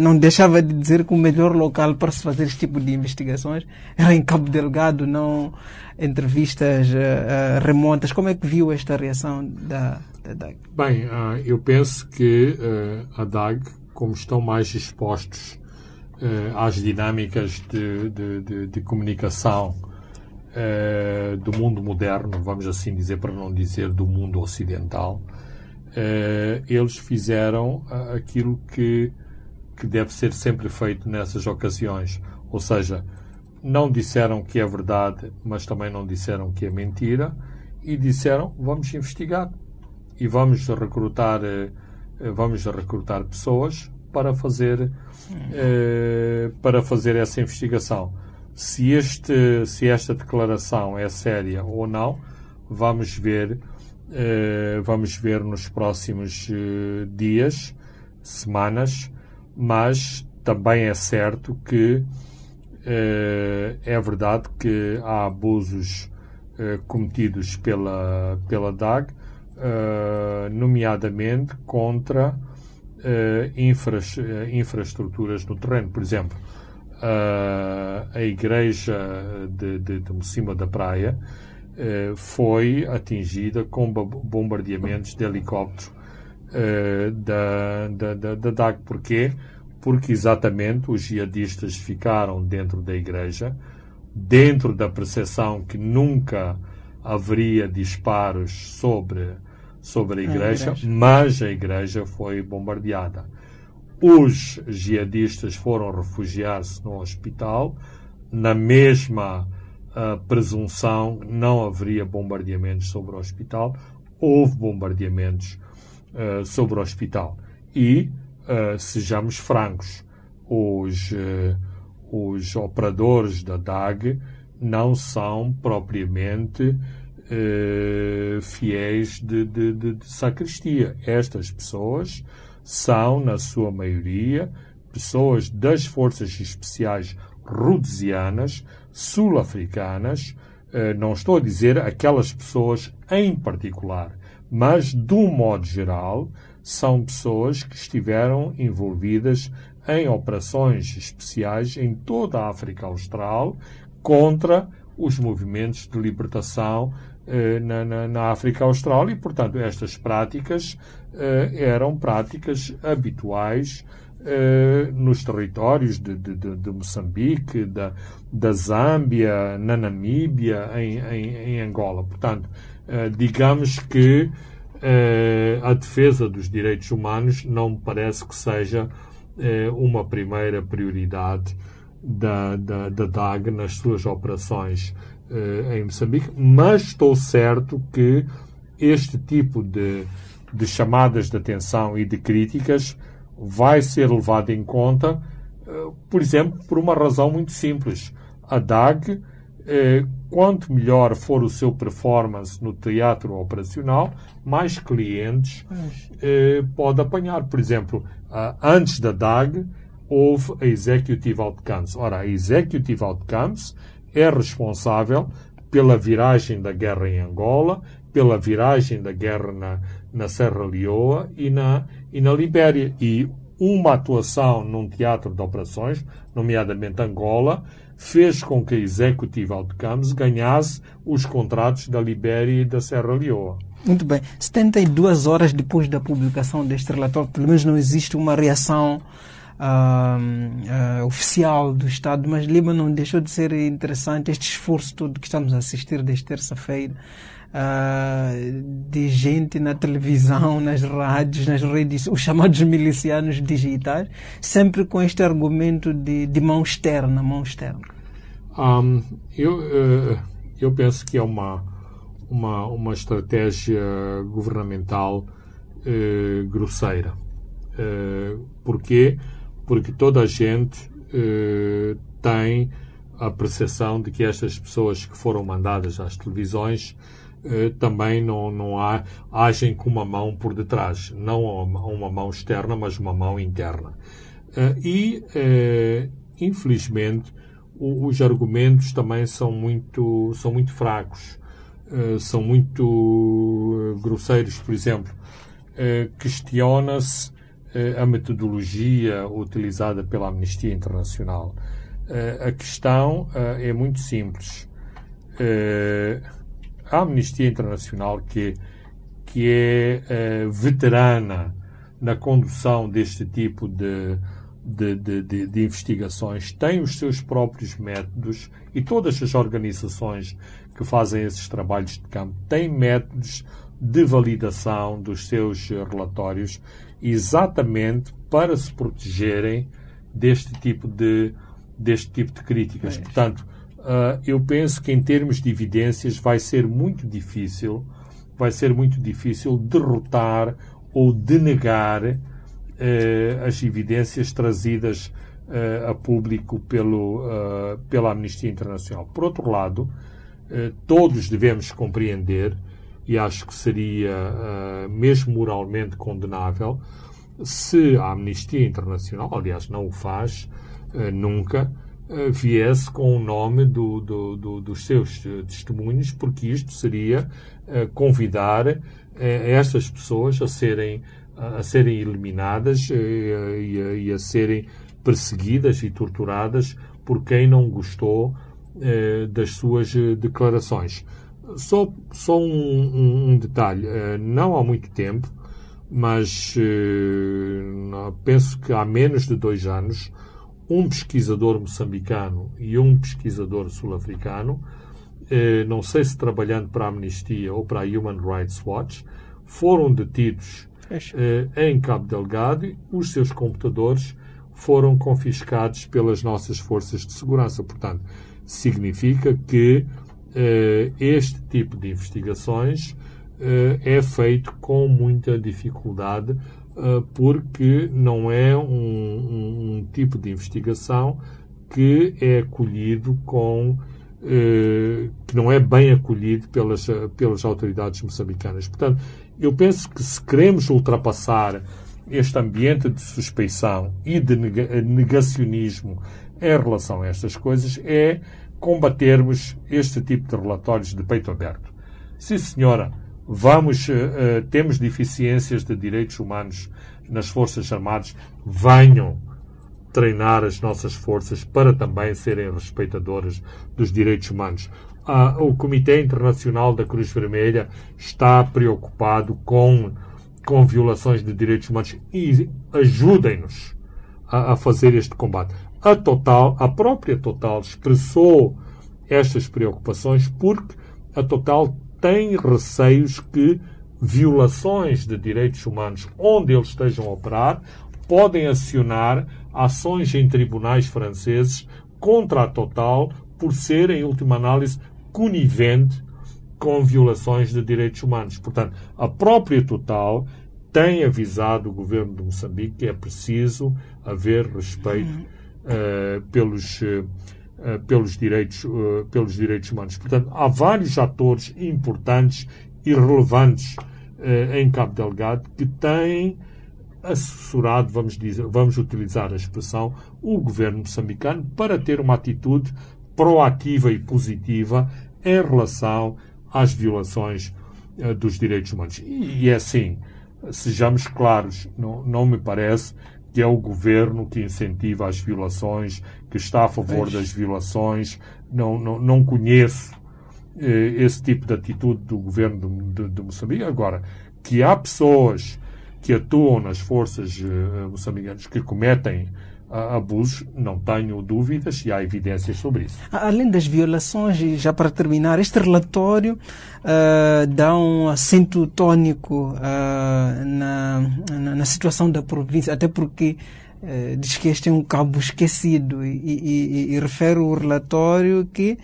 não deixava de dizer que o melhor local para se fazer este tipo de investigações era em Cabo Delgado, não entrevistas remotas. Como é que viu esta reação da da DAG? Bem, uh, eu penso que uh, a DAG, como estão mais expostos uh, às dinâmicas de, de, de, de comunicação do mundo moderno, vamos assim dizer, para não dizer do mundo ocidental, eles fizeram aquilo que, que deve ser sempre feito nessas ocasiões. Ou seja, não disseram que é verdade, mas também não disseram que é mentira, e disseram vamos investigar e vamos recrutar, eh, vamos recrutar pessoas para fazer, eh, para fazer essa investigação. Se, este, se esta declaração é séria ou não, vamos ver, eh, vamos ver nos próximos dias, semanas, mas também é certo que é verdade que há abusos cometidos pela, pela DAG, uh, nomeadamente contra infra, infraestruturas no terreno. Por exemplo, a igreja de, de, de Mocima da Praia foi atingida com bombardeamentos de helicóptero da, da, da, da DAG. Porquê? Porque exatamente os jihadistas ficaram dentro da igreja, dentro da percepção que nunca haveria disparos sobre, sobre a igreja, a igreja, mas a igreja foi bombardeada. Os jihadistas foram refugiar-se no hospital, na mesma uh, presunção não haveria bombardeamentos sobre o hospital, houve bombardeamentos uh, sobre o hospital. E, uh, sejamos francos, os, os operadores da DAG não são propriamente eh, fiéis de, de, de, de, sacristia. Estas pessoas são, na sua maioria, pessoas das forças especiais rhodesianas, sul-africanas, eh, não estou a dizer aquelas pessoas em particular, mas, de um modo geral, são pessoas que estiveram envolvidas em operações especiais em toda a África Austral contra os movimentos de libertação na, na, na, África Austral e, portanto, estas práticas eh, eram práticas habituais eh, nos territórios de, de, de, Moçambique, da, da Zâmbia, na Namíbia, em, em, em Angola. Portanto, eh, digamos que eh, a defesa dos direitos humanos não me parece que seja eh, uma primeira prioridade da, da, da DAG nas suas operações uh, em Moçambique, mas estou certo que este tipo de, de chamadas de atenção e de críticas vai ser levado em conta, uh, por exemplo, por uma razão muito simples. A DAG, uh, quanto melhor for o seu performance no teatro operacional, mais clientes pode apanhar. Por exemplo, antes da DAG, houve a Executive Outcomes. Ora, a Executive Outcomes é responsável pela viragem da guerra em Angola, pela viragem da guerra na, na Serra Leoa e na, e na Libéria. E uma atuação num teatro de operações, nomeadamente Angola, fez com que a Executive Outcomes ganhasse os contratos da Libéria e da Serra Leoa. Muito bem. 72 horas depois da publicação deste relatório, pelo menos não existe uma reação uh, oficial do Estado, mas Lima não deixou de ser interessante este esforço todo que estamos a assistir desde terça-feira. Uh, de gente na televisão, nas rádios, nas redes, os chamados milicianos digitais, sempre com este argumento de, de mão externa, mão externa. Um, eu, uh, eu penso que é uma, uma, uma estratégia governamental uh, grosseira. Uh, porquê? Porque toda a gente eh, tem a percepção de que estas pessoas que foram mandadas às televisões eh, também não, não há, agem com uma mão por detrás, não uma mão externa, mas uma mão interna. Eh, e, eh, infelizmente, o, os argumentos também são muito, são muito fracos, eh, são muito eh, grosseiros. Por exemplo, questiona-se a metodologia utilizada pela Amnistia Internacional. Eh, a questão eh, é muito simples. A Amnistia Internacional, que, que é veterana na condução deste tipo de, de, de, de, investigações tem os seus próprios métodos e todas as organizações que fazem esses trabalhos de campo têm métodos de validação dos seus relatórios exatamente para se protegerem deste tipo de, deste tipo de críticas. É Portanto, uh, eu penso que em termos de evidências vai ser muito difícil, vai ser muito difícil derrotar ou denegar uh, as evidências trazidas uh, a público pelo, pela Amnistia Internacional. Por outro lado, todos devemos compreender e acho que seria uh, mesmo moralmente condenável se a Amnistia Internacional, aliás, não o faz uh, nunca, uh, viesse com o nome do, do, do, dos seus testemunhos, porque isto seria convidar estas pessoas a serem a, serem eliminadas e a, e a, serem perseguidas e torturadas por quem não gostou das suas declarações. Só, só um, um, detalhe: não há muito tempo, mas penso que há menos de dois anos, um pesquisador moçambicano e um pesquisador sul-africano, eh, não sei se trabalhando para a Amnistia ou para a Human Rights Watch, foram detidos eh, em Cabo Delgado. E os seus computadores foram confiscados pelas nossas forças de segurança. Portanto, significa que eh, este tipo de investigações é feito com muita dificuldade ah, porque não é um, um, tipo de investigação que é acolhido com que não é bem acolhido pelas, pelas autoridades moçambicanas. Portanto, eu penso que se queremos ultrapassar este ambiente de suspeição e de negacionismo em relação a estas coisas é combatermos este tipo de relatórios de peito aberto. Sim, senhora, vamos, uh, temos deficiências de direitos humanos nas Forças Armadas, venham treinar as nossas forças para também serem respeitadoras dos direitos humanos. Ah, o Comitê Internacional da Cruz Vermelha está preocupado com, com violações de direitos humanos e ajudem-nos a, a fazer este combate. A Total, a própria Total expressou estas preocupações porque a Total tem receios que violações de direitos humanos onde eles estejam a operar podem acionar ações em tribunais franceses contra a Total por ser, em última análise, conivente com violações de direitos humanos. Portanto, a própria Total tem avisado o governo de Moçambique que é preciso haver respeito pelos. Uh, eh, pelos direitos, pelos direitos humanos. Portanto, há vários atores importantes e relevantes em Cabo Delgado que têm assessorado, vamos, dizer, vamos utilizar a expressão, o governo moçambicano para ter uma atitude proativa e positiva em relação às violações dos direitos humanos. E, e é assim, sejamos claros, não, não me parece que é o governo que incentiva as violações, que está a favor das violações. Não, não, não conheço eh, esse tipo de atitude do governo de, de, de, Moçambique. Agora, que há pessoas que atuam nas forças eh, moçambicanas que cometem abusos, não tenho dúvidas e há evidências sobre isso. Além das violações, e já para terminar, este relatório uh, dá um acento tónico uh, na, na, na, situação da província, até porque uh, diz que este é um cabo esquecido e, e, e, refere o relatório que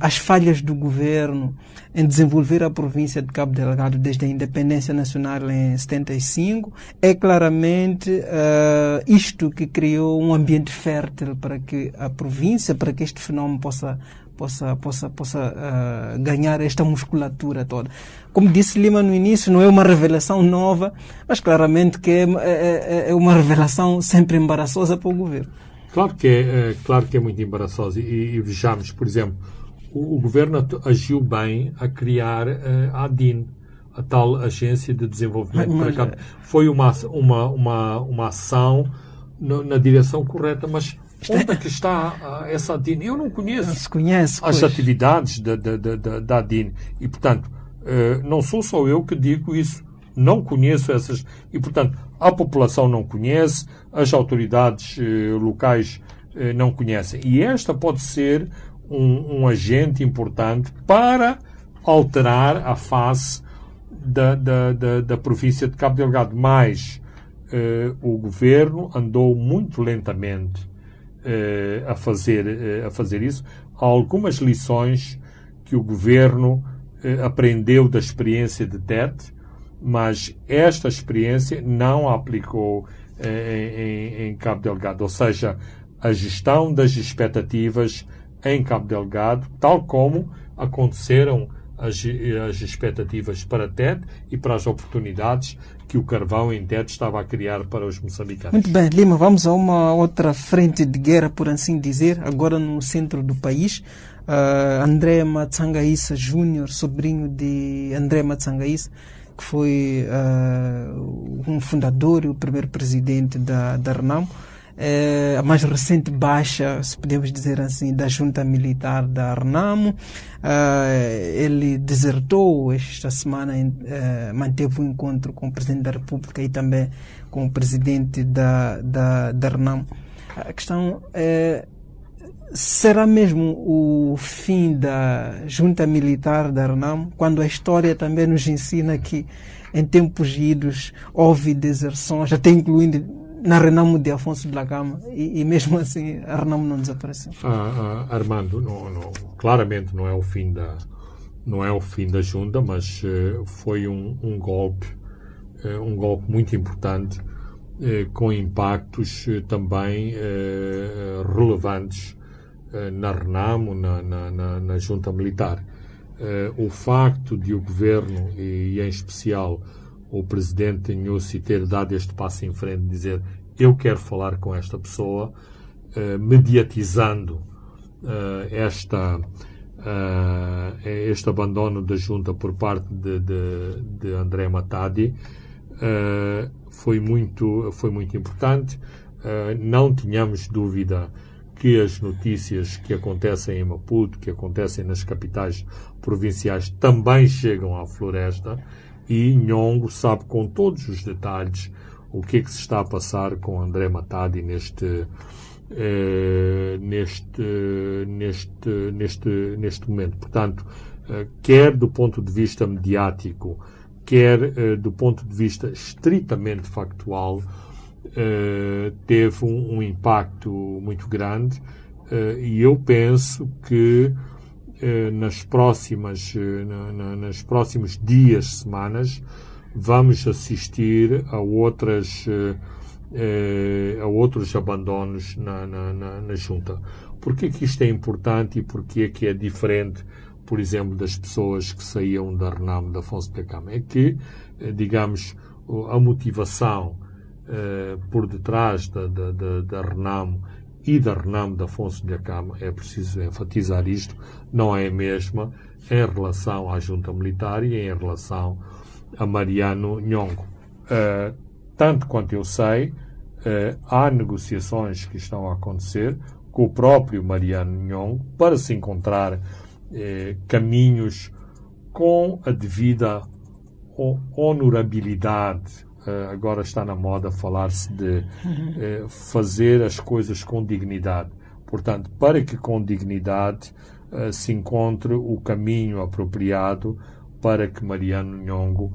as falhas do governo em desenvolver a província de Cabo Delgado desde a independência nacional em 75 é claramente uh, isto que criou um ambiente fértil para que a província, para que este fenómeno possa possa possa possa uh, ganhar esta musculatura toda. Como disse Lima no início, não é uma revelação nova, mas claramente que é, é, é, é uma revelação sempre embaraçosa para o governo. Claro que é, é claro que é muito embaraçosa e, e vejamos, por exemplo, o, o governo agiu bem a criar uh, a ADIN, a tal Agência de Desenvolvimento mas, para cá. Foi uma, uma, uma, uma ação no, na direção correta, mas onde é que está uh, essa ADIN? Eu não conheço não conhece, as pois. atividades da, da, da, da ADIN e, portanto, uh, não sou só eu que digo isso. Não conheço essas. E, portanto, a população não conhece, as autoridades locais não conhecem. E esta pode ser um, um agente importante para alterar a face da, da, da, da província de Cabo Delgado. Mas eh, o governo andou muito lentamente eh, a, fazer, eh, a fazer isso. Há algumas lições que o governo aprendeu da experiência de Tete, mas esta experiência não a aplicou em, em Cabo Delgado. Ou seja, a gestão das expectativas em Cabo Delgado, tal como aconteceram as, as expectativas para TED e para as oportunidades que o carvão em TED estava a criar para os moçambicanos. Muito bem, Lima, vamos a uma outra frente de guerra, por assim dizer, agora no centro do país. Uh, André Matsangaíssa Júnior, sobrinho de André Matsangaíssa, que foi um fundador e o primeiro presidente da, da Renamo, é, a mais recente baixa, se podemos dizer assim, da junta militar da Renamo. Uh, ele desertou esta semana, uh, manteve um encontro com o Presidente da República e também com o Presidente da, da, da Renamo. A questão é será mesmo o fim da junta militar da Renamo, quando a história também nos ensina que em tempos idos houve deserções, até incluindo na Renamo de Afonso de la Gama e, e, mesmo [laughs] assim a Renamo não desapareceu. Ah, ah, Armando, não, não, claramente não é o fim da não é o fim da junta, mas uh, foi um, um golpe uh, um golpe muito importante uh, com impactos também relevantes na Renamo, na, na, na, na junta militar. o facto de o governo e, e em especial o presidente Nussi ter dado este passo em frente, dizer eu quero falar com esta pessoa, uh, mediatizando uh, esta, uh, este abandono da junta por parte de, de, de André Matadi, foi, muito, foi muito importante. não tínhamos dúvida que as notícias que acontecem em Maputo, que acontecem nas capitais provinciais, também chegam à floresta e Nhongo sabe com todos os detalhes o que é que se está a passar com André Matadi neste, eh, neste, neste, neste, neste momento. Portanto, eh, quer do ponto de vista mediático, quer eh, do ponto de vista estritamente factual, teve um, um, impacto muito grande e eu penso que nas próximas, na, nas próximos dias, semanas, vamos assistir a outras eh, a outros abandonos na, na, na, na junta. Por que, isto é importante e por que que é diferente, por exemplo, das pessoas que saíam da Renamo da Afonso de Cama? É que, eh, digamos, a motivação eh, por detrás da, da, da, da Renamo e da Renamo da Afonso de Acama, é preciso enfatizar isto, não é a mesma em relação à junta militar e em relação a Mariano Nhongo. Uh, tanto quanto eu sei, uh, há negociações que estão a acontecer com o próprio Mariano Nhongo para se encontrar uh, caminhos com a devida honorabilidade. Agora está na moda falar-se de fazer as coisas com dignidade. Portanto, para que com dignidade se encontre o caminho apropriado para que Mariano Nhongo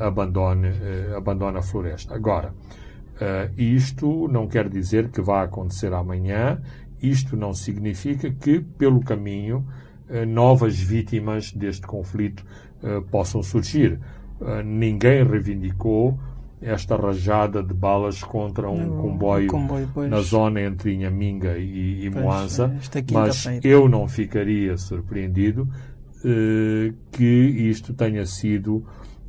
abandone, abandone a floresta. Agora, isto não quer dizer que vá acontecer amanhã, isto não significa que, pelo caminho, novas vítimas deste conflito possam surgir. Ninguém reivindicou esta rajada de balas contra um comboio, comboio na zona entre Inhaminga e, e Moança, mas eu não ficaria surpreendido eh, que isto tenha sido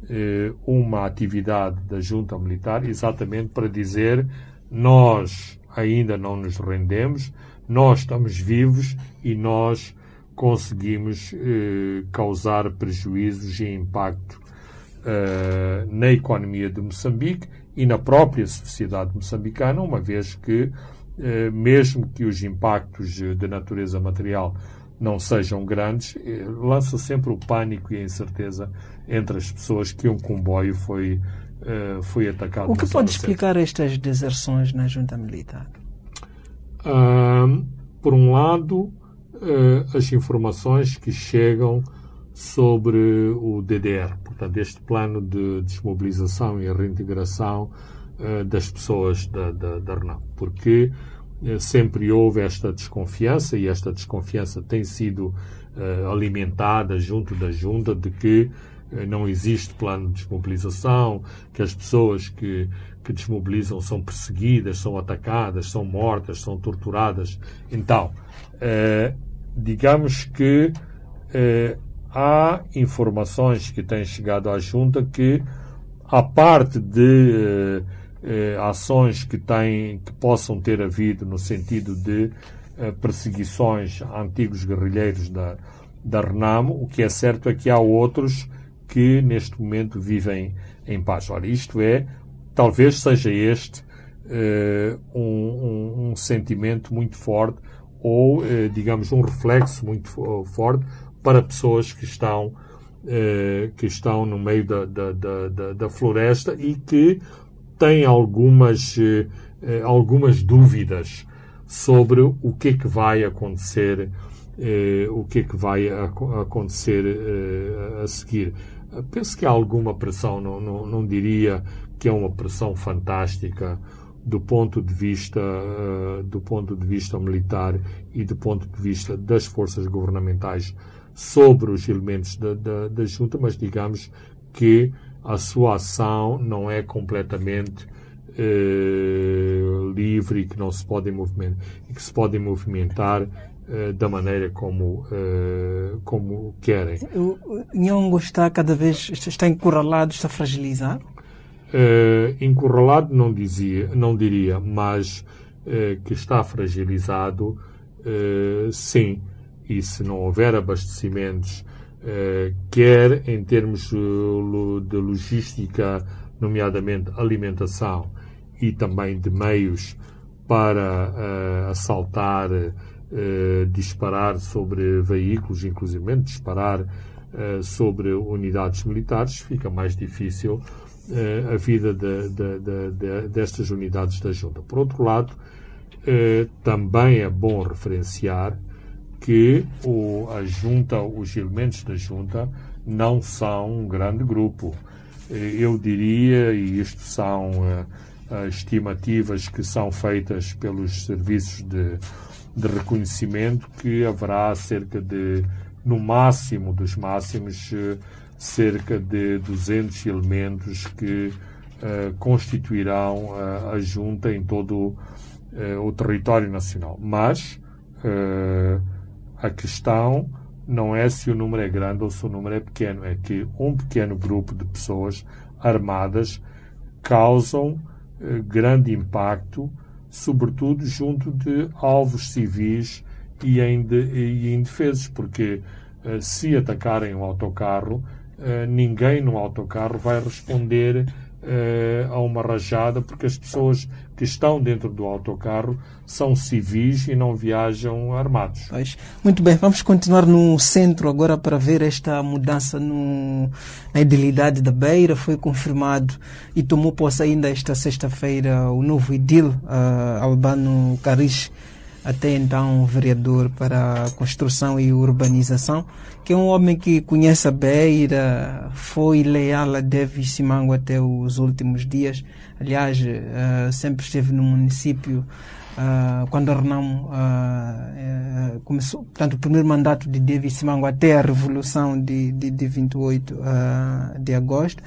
eh, uma atividade da junta militar exatamente para dizer nós ainda não nos rendemos, nós estamos vivos e nós conseguimos eh, causar prejuízos e impacto na economia de Moçambique e na própria sociedade moçambicana, uma vez que, mesmo que os impactos de natureza material não sejam grandes, eh, lança sempre o pânico e a incerteza entre as pessoas que um comboio foi, uh, foi atacado. O que pode explicar certa. estas deserções na junta militar? Uh, por um lado, uh, as informações que chegam sobre o DDR, portanto, este plano de desmobilização e reintegração das pessoas da, da, da porque eh, sempre houve esta desconfiança e esta desconfiança tem sido uh, alimentada junto da junta de que não existe plano de desmobilização, que as pessoas que, que desmobilizam são perseguidas, são atacadas, são mortas, são torturadas. Então, digamos que há informações que têm chegado à junta que, a parte de eh, ações que, têm, que possam ter havido no sentido de eh, perseguições a antigos guerrilheiros da, da Renamo. O que é certo é que há outros que neste momento vivem em paz. Ora, isto é, talvez seja este uh, um, um, um, sentimento muito forte ou, uh, digamos, um reflexo muito forte para pessoas que estão, uh, que estão no meio da, da, da, da, floresta e que têm algumas, algumas dúvidas sobre o que é que vai acontecer, o que é que vai acontecer a seguir. Penso que há alguma pressão, não, não, não diria que é uma pressão fantástica do ponto de vista uh, do ponto de vista militar e do ponto de vista das forças governamentais sobre os elementos da, da, da junta, mas digamos que a sua ação não é completamente uh, livre e que não se pode movimentar e que se podem movimentar uh, da maneira como como querem. O Nhongo está cada vez está encurralado, está fragilizado? Uh, encurralado não dizia, não diria, mas uh, que está fragilizado, uh, sim. E se não houver abastecimentos, quer em termos de logística, nomeadamente alimentação, e também de meios para assaltar, disparar sobre veículos, inclusive disparar sobre unidades militares, fica mais difícil eh, a vida de, de, de, destas unidades da Junta. Por outro lado, eh, também é bom referenciar que o, a Junta, os elementos da Junta, não são um grande grupo. Eh, eu diria, e isto são estimativas que são feitas pelos serviços de, de reconhecimento, que haverá cerca de, no máximo dos máximos, cerca de 200 elementos que uh, constituirão uh, a junta em todo uh, o território nacional. Mas a questão não é se o número é grande ou se o número é pequeno, é que um pequeno grupo de pessoas armadas causam grande impacto, sobretudo junto de alvos civis e, e indefesos, porque se atacarem um autocarro, eh, ninguém no autocarro vai responder uh, a uma rajada, porque as pessoas que estão dentro do autocarro são civis e não viajam armados. Pois. Muito bem, vamos continuar no centro agora para ver esta mudança no, na idilidade da Beira. Foi confirmado e tomou posse ainda esta sexta-feira o novo idil, uh, Albano Caris até então vereador para construção e urbanização, que é um homem que conhece a Beira, foi leal a David Simango até os últimos dias. Aliás, uh, sempre esteve no município uh, quando Renamo uh, começou, portanto, o primeiro mandato de David Simango até a Revolução de, de, de 28 de agosto.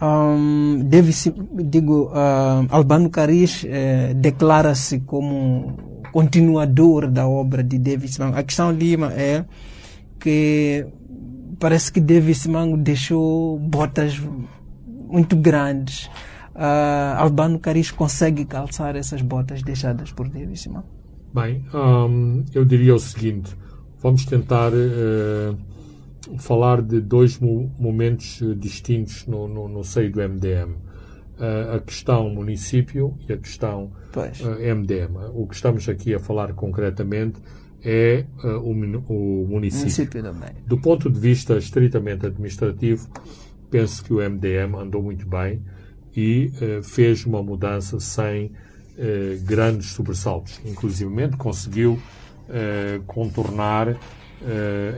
Um, deve digo, Albano Caris eh, declara-se como continuador da obra de David Simango. A questão Lima é que parece que David Simango deixou botas muito grandes. Uh, Albano Caris consegue calçar essas botas deixadas por David Simango? Bem, um, eu diria o seguinte: vamos tentar uh, falar de dois momentos distintos no, no, no seio do MDM a questão município e a questão MDM. O que estamos aqui a falar concretamente é o, o, município. município Do ponto de vista estritamente administrativo, penso que o MDM andou muito bem e uh, fez uma mudança sem uh, grandes sobressaltos. Inclusive conseguiu contornar,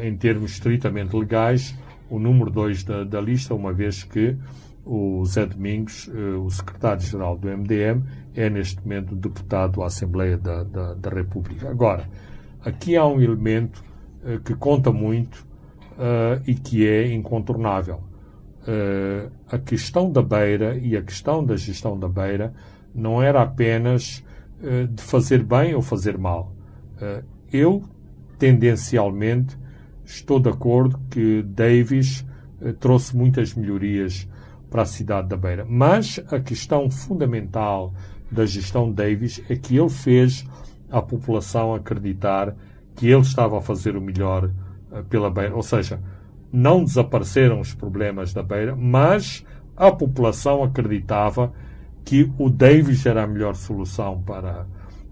em termos estritamente legais, o número 2 da, da lista, uma vez que o Zé Domingos, eh, o secretário-geral do MDM, é neste momento deputado à Assembleia da, da, da República. Agora, aqui há um elemento uh, que conta muito uh, e que é incontornável. Uh, a questão da beira e a questão da gestão da beira não era apenas de fazer bem ou fazer mal. eu, tendencialmente, estou de acordo que Davis trouxe muitas melhorias para a cidade da Beira. Mas a questão fundamental da gestão Davis é que ele fez a população acreditar que ele estava a fazer o melhor uh, pela Beira. Ou seja, não desapareceram os problemas da Beira, mas a população acreditava que o Davis era a melhor solução para,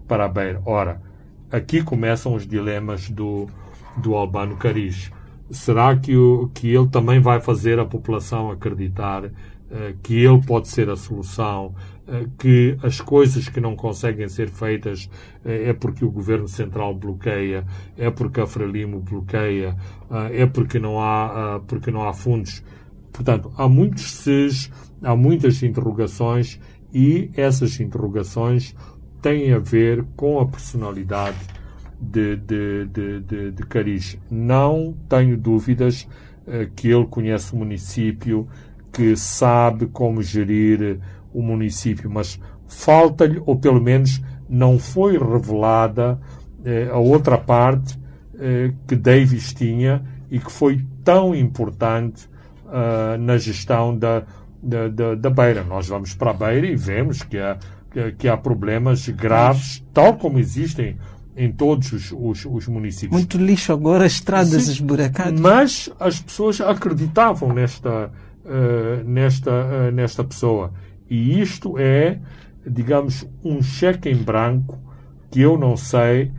para a Beira. Ora, aqui começam os dilemas do, do Albano Cariz. Será que, o, que ele também vai fazer a população acreditar eh, que ele pode ser a solução, eh, que as coisas que não conseguem ser feitas eh, é porque o governo central bloqueia, é porque a Frelimo bloqueia, é porque não há, porque não há fundos. Portanto, há muitos ses, há muitas interrogações e essas interrogações têm a ver com a personalidade de, de, de, de, de Cariz. Não tenho dúvidas que ele conhece o município, que sabe como gerir o município, mas falta-lhe, ou pelo menos não foi revelada eh, a outra parte eh, que Davis tinha e que foi tão importante uh, na gestão da, da, da, da, Beira. Nós vamos para a Beira e vemos que há, que há problemas graves, tal como existem em todos os, os, os, municípios. Muito lixo agora, estradas esburacadas. Mas as pessoas acreditavam nesta, uh, nesta, uh, nesta pessoa. E isto é, digamos, um cheque em branco que eu não sei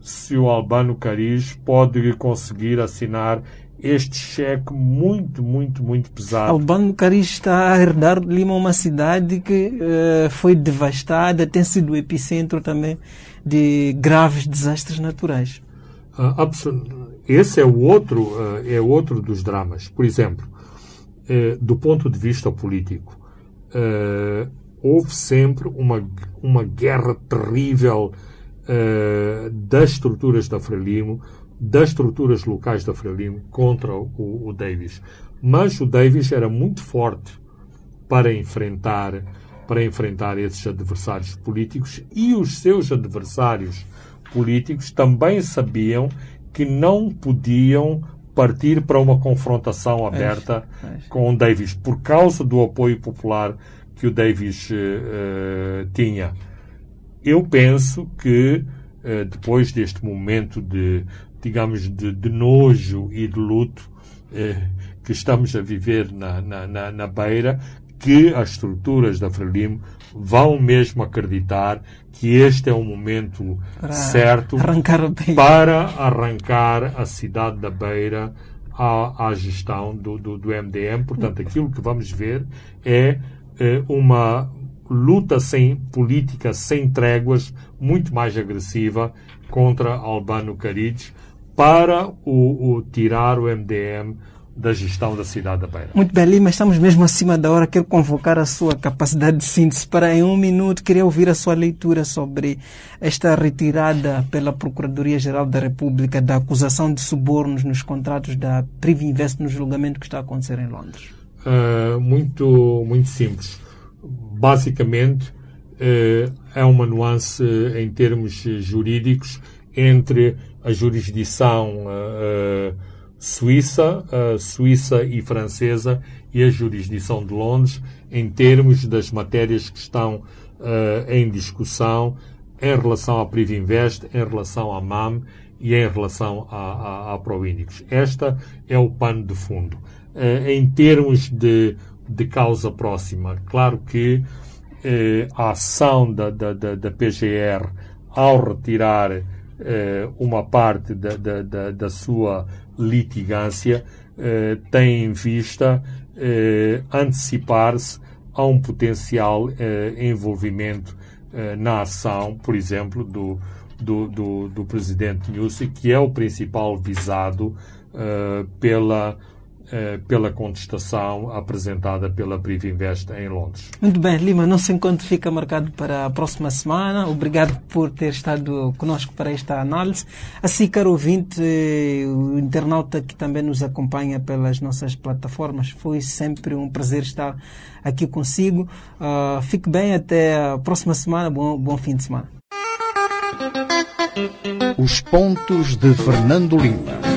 se o Albano Cariz pode conseguir assinar este cheque muito, muito, muito pesado. Albano Cariz está a herdar de Lima uma cidade que uh, foi devastada, tem sido o epicentro também de graves desastres naturais. Uh, esse é o outro, uh, é outro dos dramas. Por exemplo, do ponto de vista político, eh, houve sempre uma, uma guerra terrível eh, das estruturas da Frelimo, das estruturas locais da Frelimo contra o, o Davis. Mas o Davis era muito forte para enfrentar para enfrentar esses adversários políticos e os seus adversários políticos também sabiam que não podiam partir para uma confrontação aberta é, é. com o Davis, por causa do apoio popular que o Davis uh, tinha. Eu penso que uh, depois deste momento de, digamos, de, de nojo e de luto uh, que estamos a viver na, na, na, na beira, que as estruturas da Frelimo vão mesmo acreditar que este é o momento para certo arrancar para arrancar a cidade da Beira à, à gestão do, do, do, MDM. Portanto, aquilo que vamos ver é, é uma luta sem política, sem tréguas, muito mais agressiva contra Albano Carides para o, o tirar o MDM da gestão da cidade da Beira. Muito bem, Lima, estamos mesmo acima da hora. Quero convocar a sua capacidade de síntese para, em um minuto, queria ouvir a sua leitura sobre esta retirada pela Procuradoria-Geral da República da acusação de subornos nos contratos da Privinvest no julgamento que está a acontecer em Londres. Uh, muito, muito simples. Basicamente, uh, é uma nuance uh, em termos jurídicos entre a jurisdição Suíça, uh, Suíça e francesa e a jurisdição de Londres em termos das matérias que estão uh, em discussão em relação à Privinvest, em relação à MAM e em relação à, à, à. Esta é o pano de fundo. Uh, em termos de, de causa próxima, claro que a ação da, da, da, da PGR ao retirar uma parte da, da, da, da sua litigância eh, tem em vista eh, antecipar-se a um potencial eh, envolvimento na ação, por exemplo, do, do, do, do presidente Nussi, que é o principal visado pela pela contestação apresentada pela Privinvest em Londres. Muito bem, Lima, nosso encontro fica marcado para a próxima semana. Obrigado por ter estado conosco para esta análise. Assim, caro ouvinte, o internauta que também nos acompanha pelas nossas plataformas, foi sempre um prazer estar aqui consigo. Uh, fique bem, até a próxima semana. Bom, bom fim de semana. Os pontos de Fernando Lima.